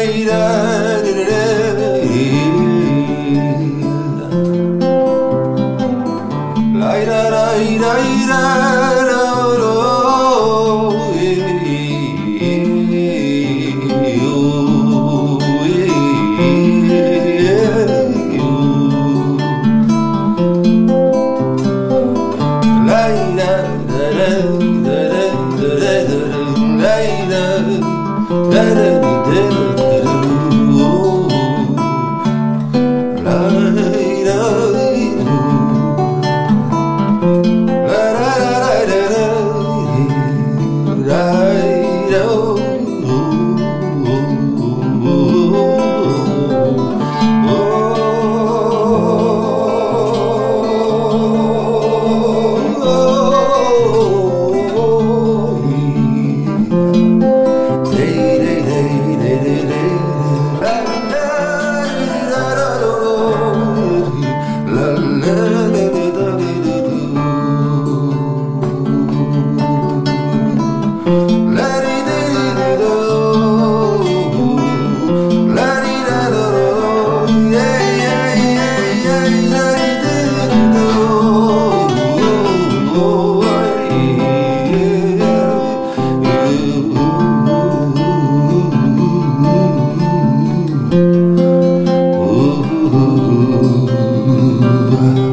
da da da da another love.